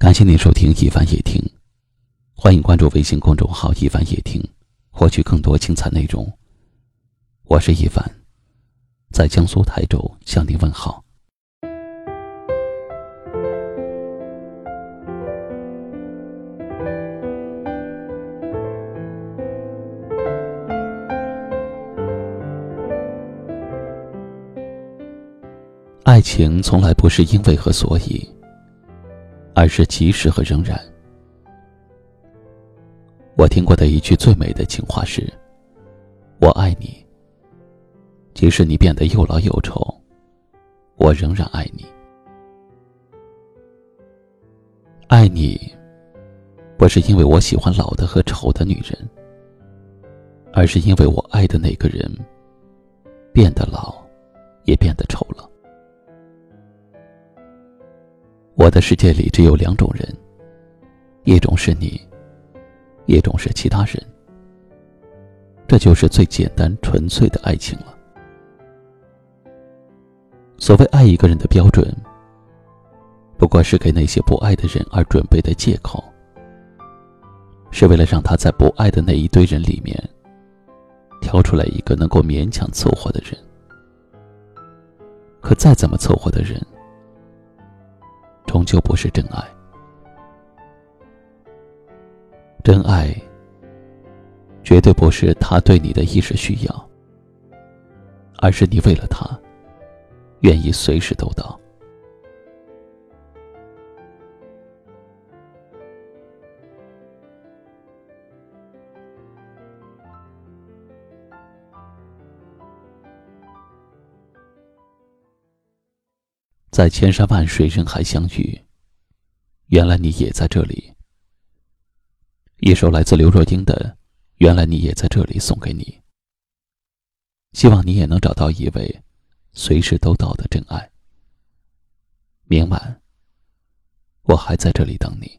感谢您收听一凡夜听，欢迎关注微信公众号一凡夜听，获取更多精彩内容。我是一凡，在江苏台州向您问好。爱情从来不是因为和所以。而是及时和仍然。我听过的一句最美的情话是：“我爱你，即使你变得又老又丑，我仍然爱你。爱你，不是因为我喜欢老的和丑的女人，而是因为我爱的那个人变得老，也变得丑了。”我的世界里只有两种人，一种是你，一种是其他人。这就是最简单纯粹的爱情了。所谓爱一个人的标准，不过是给那些不爱的人而准备的借口，是为了让他在不爱的那一堆人里面，挑出来一个能够勉强凑合的人。可再怎么凑合的人。终究不是真爱。真爱绝对不是他对你的一时需要，而是你为了他，愿意随时都到。在千山万水人海相遇，原来你也在这里。一首来自刘若英的《原来你也在这里》送给你，希望你也能找到一位随时都到的真爱。明晚，我还在这里等你。